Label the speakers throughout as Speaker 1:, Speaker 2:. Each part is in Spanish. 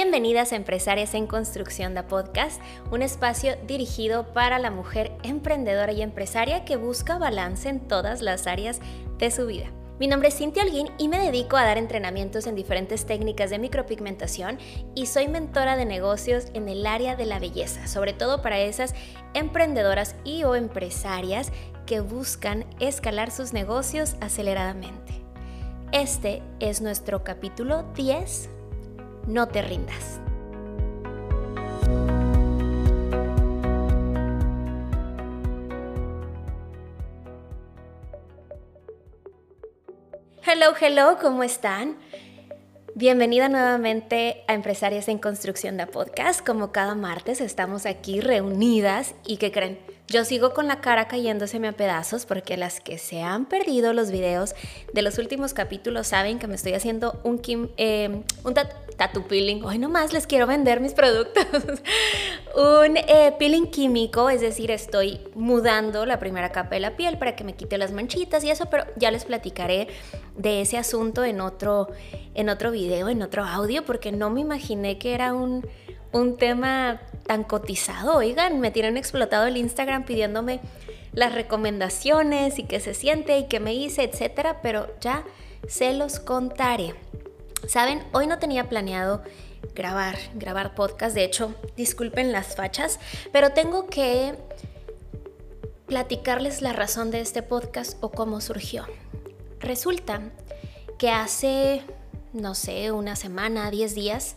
Speaker 1: Bienvenidas a Empresarias en Construcción de Podcast, un espacio dirigido para la mujer emprendedora y empresaria que busca balance en todas las áreas de su vida. Mi nombre es Cintia Holguín y me dedico a dar entrenamientos en diferentes técnicas de micropigmentación y soy mentora de negocios en el área de la belleza, sobre todo para esas emprendedoras y o empresarias que buscan escalar sus negocios aceleradamente. Este es nuestro capítulo 10. No te rindas. Hello, hello, ¿cómo están? Bienvenida nuevamente a Empresarias en Construcción de Podcast. Como cada martes estamos aquí reunidas y que creen, yo sigo con la cara cayéndoseme a pedazos porque las que se han perdido los videos de los últimos capítulos saben que me estoy haciendo un, kim, eh, un peeling. Hoy nomás les quiero vender mis productos. un eh, peeling químico, es decir, estoy mudando la primera capa de la piel para que me quite las manchitas y eso, pero ya les platicaré de ese asunto en otro, en otro video, en otro audio, porque no me imaginé que era un un tema tan cotizado. Oigan, me tienen explotado el Instagram pidiéndome las recomendaciones y qué se siente y qué me hice, etcétera, pero ya se los contaré. Saben, hoy no tenía planeado grabar, grabar podcast, de hecho, disculpen las fachas, pero tengo que platicarles la razón de este podcast o cómo surgió. Resulta que hace, no sé, una semana, 10 días,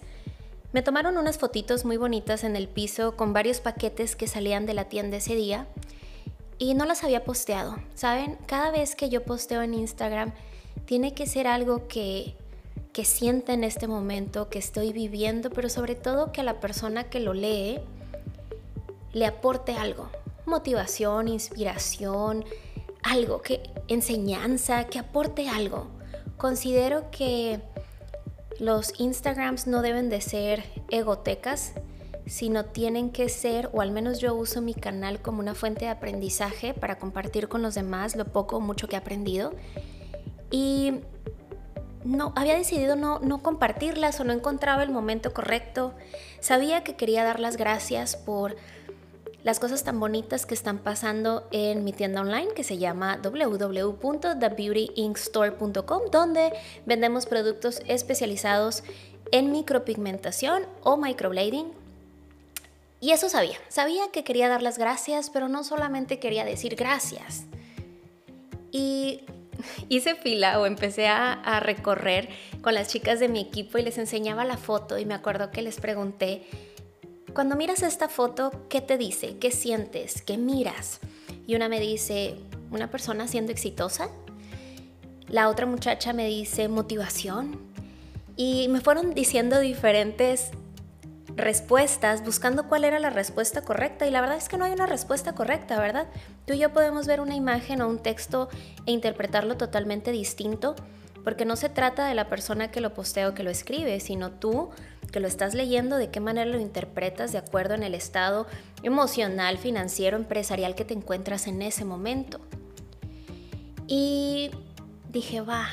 Speaker 1: me tomaron unas fotitos muy bonitas en el piso con varios paquetes que salían de la tienda ese día y no las había posteado. ¿Saben? Cada vez que yo posteo en Instagram tiene que ser algo que, que sienta en este momento, que estoy viviendo, pero sobre todo que a la persona que lo lee le aporte algo. Motivación, inspiración, algo, que enseñanza, que aporte algo. Considero que los Instagrams no deben de ser egotecas, sino tienen que ser, o al menos yo uso mi canal como una fuente de aprendizaje para compartir con los demás lo poco o mucho que he aprendido. Y no, había decidido no, no compartirlas o no encontraba el momento correcto. Sabía que quería dar las gracias por las cosas tan bonitas que están pasando en mi tienda online que se llama www.thebeautyinkstore.com donde vendemos productos especializados en micropigmentación o microblading. Y eso sabía, sabía que quería dar las gracias, pero no solamente quería decir gracias. Y hice fila o empecé a, a recorrer con las chicas de mi equipo y les enseñaba la foto y me acuerdo que les pregunté, cuando miras esta foto, ¿qué te dice? ¿Qué sientes? ¿Qué miras? Y una me dice, una persona siendo exitosa. La otra muchacha me dice motivación. Y me fueron diciendo diferentes respuestas, buscando cuál era la respuesta correcta. Y la verdad es que no hay una respuesta correcta, ¿verdad? Tú y yo podemos ver una imagen o un texto e interpretarlo totalmente distinto, porque no se trata de la persona que lo postea o que lo escribe, sino tú que lo estás leyendo, de qué manera lo interpretas de acuerdo en el estado emocional, financiero, empresarial que te encuentras en ese momento. Y dije, va,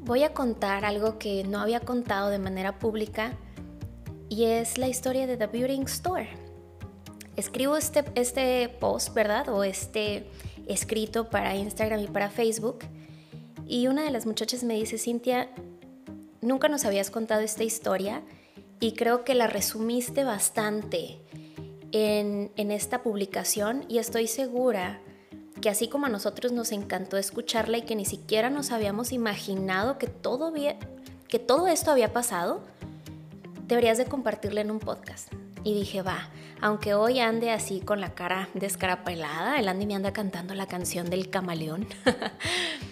Speaker 1: voy a contar algo que no había contado de manera pública y es la historia de The Beauty Store. Escribo este, este post, ¿verdad? O este escrito para Instagram y para Facebook. Y una de las muchachas me dice, Cintia, nunca nos habías contado esta historia y creo que la resumiste bastante en, esta publicación y estoy segura que así como a nosotros nos encantó escucharla y que ni siquiera nos habíamos imaginado que todo, que todo esto había pasado, deberías de compartirla en un podcast. Y dije, va, aunque hoy ande así con la cara descarapelada, el Andy me anda cantando la canción del camaleón.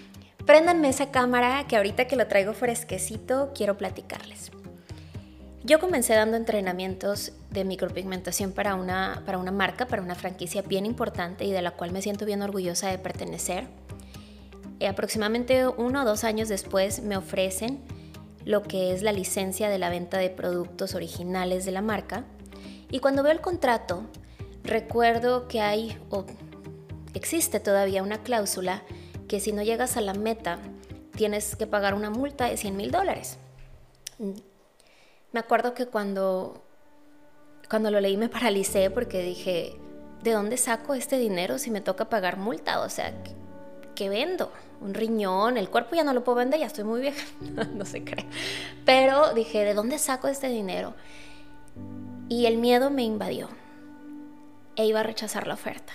Speaker 1: Préndanme esa cámara que ahorita que lo traigo fresquecito quiero platicarles. Yo comencé dando entrenamientos de micropigmentación para una, para una marca, para una franquicia bien importante y de la cual me siento bien orgullosa de pertenecer. Eh, aproximadamente uno o dos años después me ofrecen lo que es la licencia de la venta de productos originales de la marca. Y cuando veo el contrato, recuerdo que hay o existe todavía una cláusula que si no llegas a la meta tienes que pagar una multa de 100 mil dólares. Me acuerdo que cuando, cuando lo leí me paralicé porque dije, ¿de dónde saco este dinero si me toca pagar multa? O sea, ¿qué, vendo? Un riñón, el cuerpo ya no lo puedo vender, ya estoy muy vieja, no se cree. Pero dije, ¿de dónde saco este dinero? Y el miedo me invadió e iba a rechazar la oferta.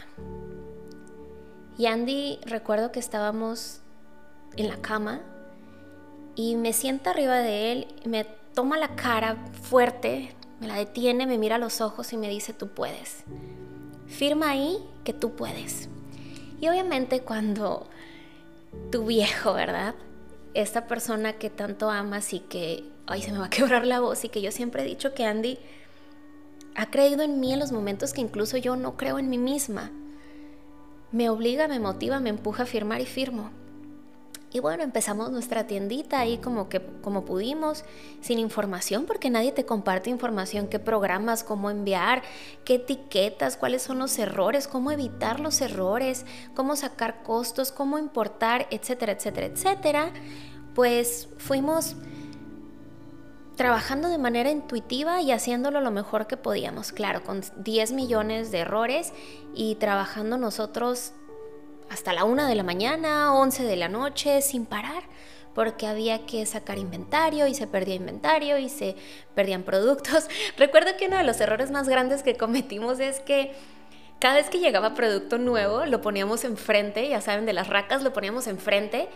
Speaker 1: Y Andy, recuerdo que estábamos en la cama y me sienta arriba de él, me toma la cara fuerte, me la detiene, me mira los ojos y me dice, tú puedes. Firma ahí que tú puedes. Y obviamente cuando tu viejo, ¿verdad? Esta persona que tanto amas y que, ay, se me va a quebrar la voz y que yo siempre he dicho que Andy ha creído en mí en los momentos que incluso yo no creo en mí misma. Me obliga, me motiva, me empuja a firmar y firmo. Y bueno, empezamos nuestra tiendita ahí como que como pudimos, sin información, porque nadie te comparte información, qué programas, cómo enviar, qué etiquetas, cuáles son los errores, cómo evitar los errores, cómo sacar costos, cómo importar, etcétera, etcétera, etcétera. Pues fuimos trabajando de manera intuitiva y haciéndolo lo mejor que podíamos, claro, con 10 millones de errores y trabajando nosotros hasta la 1 de la mañana, 11 de la noche, sin parar, porque había que sacar inventario y se perdía inventario y se perdían productos. Recuerdo que uno de los errores más grandes que cometimos es que cada vez que llegaba producto nuevo lo poníamos enfrente, ya saben, de las racas lo poníamos enfrente,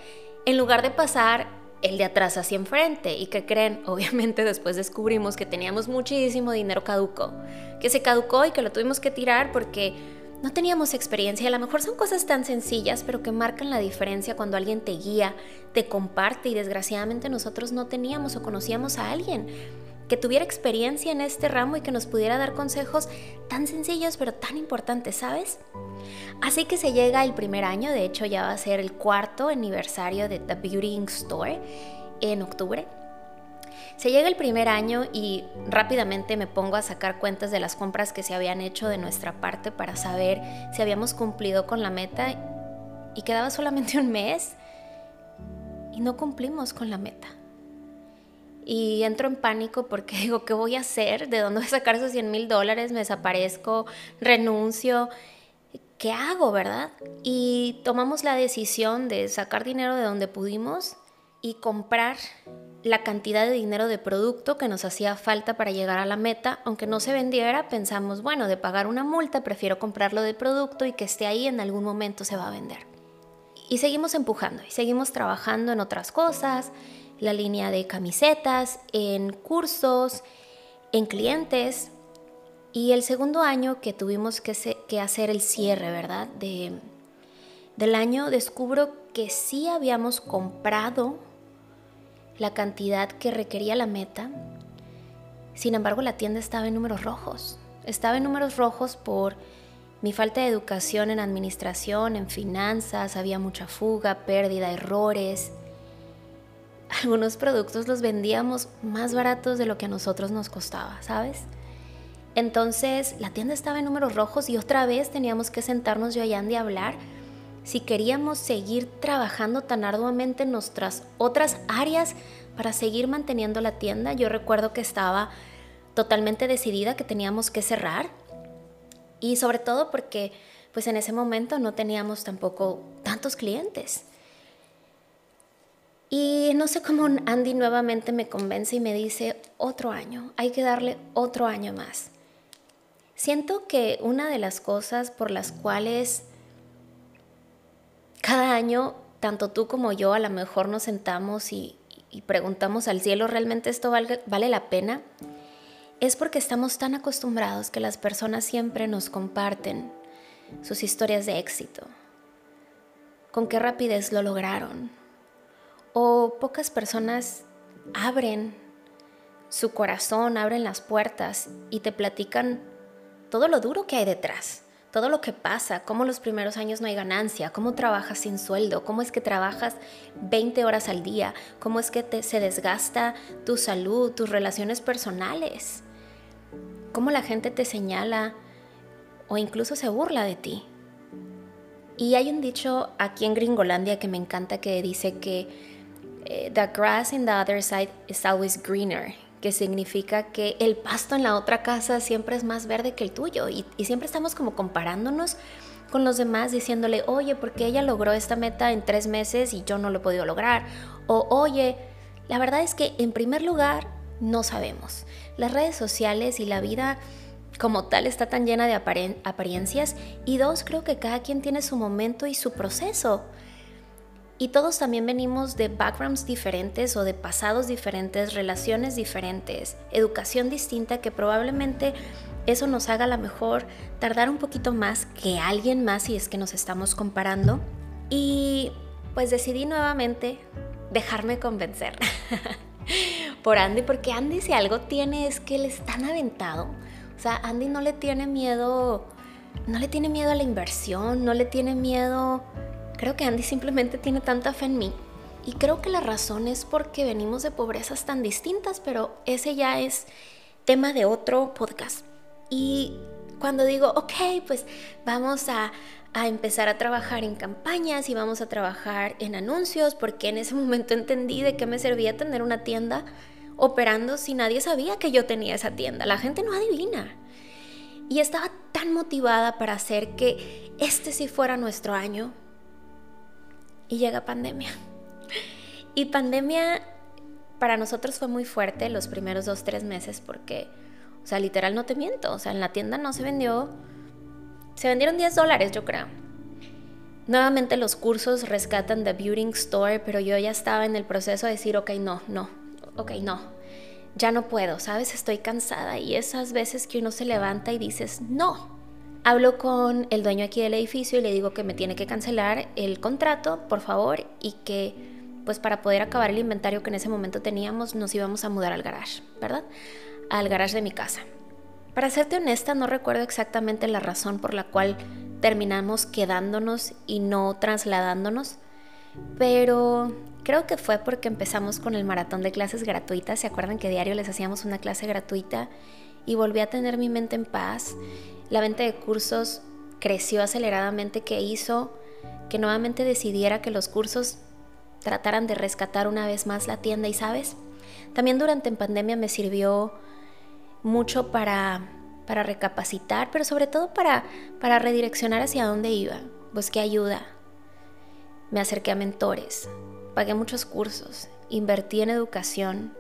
Speaker 1: en lugar de pasar el de atrás hacia enfrente. ¿Y que creen? Obviamente después descubrimos que teníamos muchísimo dinero caduco, que se caducó y que lo tuvimos que tirar porque no teníamos experiencia. A lo mejor son cosas tan sencillas, pero que marcan la diferencia cuando alguien te guía, te comparte y desgraciadamente nosotros no teníamos o conocíamos a alguien que tuviera experiencia en este ramo y que nos pudiera dar consejos tan sencillos pero tan importantes, ¿sabes? Así que se llega el primer año, de hecho ya va a ser el cuarto aniversario de The Beauty Store en octubre. Se llega el primer año y rápidamente me pongo a sacar cuentas de las compras que se habían hecho de nuestra parte para saber si habíamos cumplido con la meta y quedaba solamente un mes y no cumplimos con la meta. Y entro en pánico porque digo, ¿qué voy a hacer? ¿De dónde voy a sacar esos 100 mil dólares? ¿Me desaparezco? ¿Renuncio? ¿Qué hago, verdad? Y tomamos la decisión de sacar dinero de donde pudimos y comprar la cantidad de dinero de producto que nos hacía falta para llegar a la meta, aunque no se vendiera, pensamos, bueno, de pagar una multa, prefiero comprarlo de producto y que esté ahí en algún momento se va a vender. Y seguimos empujando y seguimos trabajando en otras cosas, la línea de camisetas, en cursos, en clientes. Y el segundo año que tuvimos que, hacer el cierre, ¿verdad? De, del año descubro que sí habíamos comprado la cantidad que requería la meta. Sin embargo, la tienda estaba en números rojos. Estaba en números rojos por mi falta de educación en administración, en finanzas, había mucha fuga, pérdida, errores. Algunos productos los vendíamos más baratos de lo que a nosotros nos costaba, ¿sabes? Entonces la tienda estaba en números rojos y otra vez teníamos que sentarnos yo y Andy a hablar si queríamos seguir trabajando tan arduamente en nuestras otras áreas para seguir manteniendo la tienda. Yo recuerdo que estaba totalmente decidida que teníamos que cerrar y sobre todo porque pues en ese momento no teníamos tampoco tantos clientes. Y no sé cómo Andy nuevamente me convence y me dice, otro año, hay que darle otro año más. Siento que una de las cosas por las cuales cada año, tanto tú como yo, a lo mejor nos sentamos y, preguntamos al cielo, ¿realmente esto vale, la pena? Es porque estamos tan acostumbrados que las personas siempre nos comparten sus historias de éxito, con qué rapidez lo lograron, o pocas personas abren su corazón, abren las puertas y te platican todo lo duro que hay detrás todo lo que pasa, cómo los primeros años no hay ganancia, cómo trabajas sin sueldo, cómo es que trabajas 20 horas al día, cómo es que se desgasta tu salud, tus relaciones personales, cómo la gente te señala o incluso se burla de ti. Y hay un dicho aquí en Gringolandia que me encanta que dice que the grass in the other side is always greener, que significa que el pasto en la otra casa siempre es más verde que el tuyo y, y siempre estamos como comparándonos con los demás diciéndole, oye, porque ella logró esta meta en tres meses y yo no lo he podido lograr? O, oye, la verdad es que en primer lugar no sabemos. Las redes sociales y la vida como tal está tan llena de apariencias y dos, creo que cada quien tiene su momento y su proceso. Y todos también venimos de backgrounds diferentes o de pasados diferentes, relaciones diferentes, educación distinta que probablemente eso nos haga a lo mejor tardar un poquito más que alguien más si es que nos estamos comparando. Y pues decidí nuevamente dejarme convencer por Andy, porque Andy si algo tiene es que él es aventado. O sea, Andy no le tiene miedo, no le tiene miedo a la inversión, no le tiene miedo... Creo que Andy simplemente tiene tanta fe en mí. Y creo que la razón es porque venimos de pobrezas tan distintas, pero ese ya es tema de otro podcast. Y cuando digo, ok, pues vamos a, empezar a trabajar en campañas y vamos a trabajar en anuncios, porque en ese momento entendí de qué me servía tener una tienda operando si nadie sabía que yo tenía esa tienda. La gente no adivina. Y estaba tan motivada para hacer que este sí fuera nuestro año. Y llega pandemia. Y pandemia para nosotros fue muy fuerte los primeros dos, tres meses porque o sea, literal no te miento. O sea, en la tienda no se vendió. Se vendieron 10 dólares, yo creo. Nuevamente los cursos rescatan The Beauty Store, pero yo ya estaba en el proceso de decir, ok, no, no, ok, no. Ya no puedo, ¿sabes? Estoy cansada. Y esas veces que uno se levanta y dices, no. Hablo con el dueño aquí del edificio y le digo que me tiene que cancelar el contrato, por favor, y que pues para poder acabar el inventario que en ese momento teníamos nos íbamos a mudar al garage, ¿verdad? al garage de mi casa. Para serte honesta, no recuerdo exactamente la razón por la cual terminamos quedándonos y no trasladándonos, pero creo que fue porque empezamos con el maratón de clases gratuitas. ¿Se acuerdan que diario les hacíamos una clase gratuita? Y volví a tener mi mente en paz. La venta de cursos creció aceleradamente que hizo que nuevamente decidiera que los cursos trataran de rescatar una vez más la tienda y sabes, también durante en pandemia me sirvió mucho para, para recapacitar, pero sobre todo para, para redireccionar hacia dónde iba. Busqué ayuda, me acerqué a mentores, pagué muchos cursos, invertí en educación,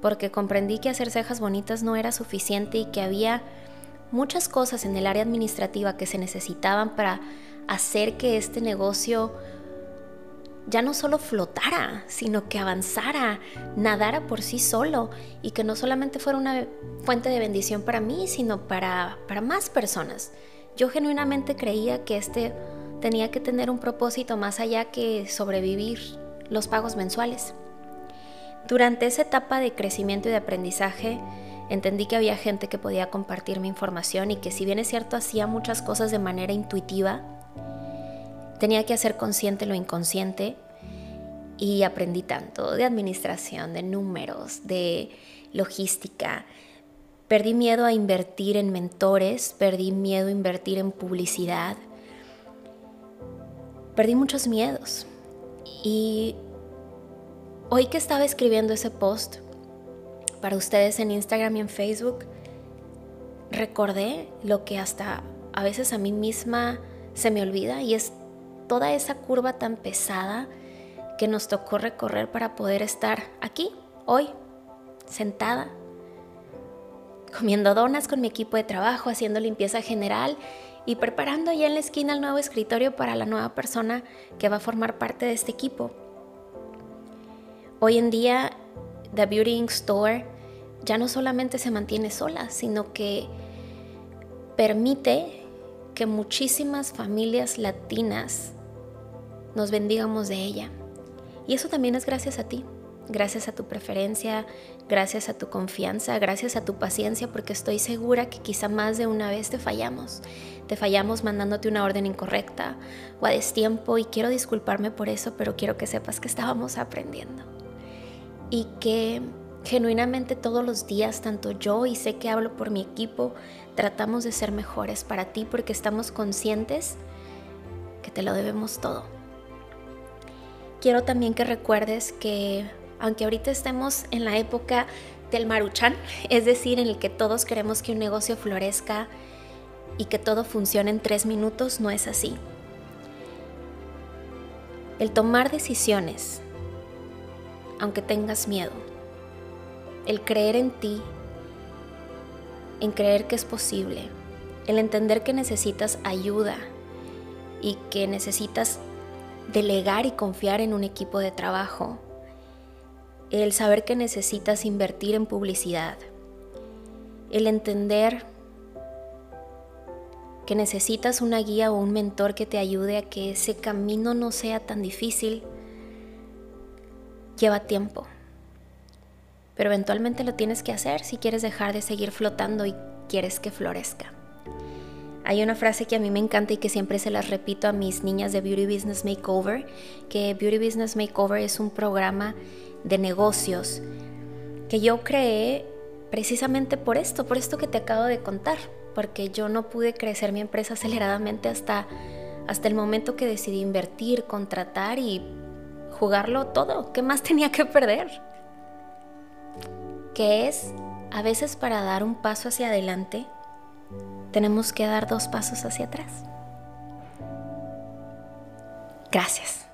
Speaker 1: porque comprendí que hacer cejas bonitas no era suficiente y que había muchas cosas en el área administrativa que se necesitaban para hacer que este negocio ya no solo flotara, sino que avanzara, nadara por sí solo y que no solamente fuera una fuente de bendición para mí, sino para, para más personas. Yo genuinamente creía que este tenía que tener un propósito más allá que sobrevivir los pagos mensuales. Durante esa etapa de crecimiento y de aprendizaje, entendí que había gente que podía compartir mi información y que si bien es cierto hacía muchas cosas de manera intuitiva, Tenía que hacer consciente lo inconsciente y aprendí tanto de administración, de números, de logística. Perdí miedo a invertir en mentores, perdí miedo a invertir en publicidad. Perdí muchos miedos. Y hoy que estaba escribiendo ese post para ustedes en Instagram y en Facebook, recordé lo que hasta a veces a mí misma se me olvida y es toda esa curva tan pesada que nos tocó recorrer para poder estar aquí, hoy, sentada, comiendo donas con mi equipo de trabajo, haciendo limpieza general y preparando ya en la esquina el nuevo escritorio para la nueva persona que va a formar parte de este equipo. Hoy en día, The Beauty Store ya no solamente se mantiene sola, sino que permite que muchísimas familias latinas nos bendigamos de ella. Y eso también es gracias a ti, gracias a tu preferencia, gracias a tu confianza, gracias a tu paciencia, porque estoy segura que quizá más de una vez te fallamos. Te fallamos mandándote una orden incorrecta o a destiempo y quiero disculparme por eso, pero quiero que sepas que estábamos aprendiendo. Y que genuinamente todos los días, tanto yo y sé que hablo por mi equipo, tratamos de ser mejores para ti porque estamos conscientes que te lo debemos todo quiero también que recuerdes que aunque ahorita estemos en la época del maruchan, es decir, en el que todos queremos que un negocio florezca y que todo funcione en tres minutos, no es así. El tomar decisiones, aunque tengas miedo, el creer en ti, en creer que es posible, el entender que necesitas ayuda y que necesitas delegar y confiar en un equipo de trabajo, el saber que necesitas invertir en publicidad, el entender que necesitas una guía o un mentor que te ayude a que ese camino no sea tan difícil, lleva tiempo. Pero eventualmente lo tienes que hacer si quieres dejar de seguir flotando y quieres que florezca. Hay una frase que a mí me encanta y que siempre se las repito a mis niñas de Beauty Business Makeover, que Beauty Business Makeover es un programa de negocios que yo creé precisamente por esto, por esto que te acabo de contar, porque yo no pude crecer mi empresa aceleradamente hasta, hasta el momento que decidí invertir, contratar y jugarlo todo. ¿Qué más tenía que perder? Que es, a veces para dar un paso hacia adelante, tenemos que dar dos pasos hacia atrás. Gracias.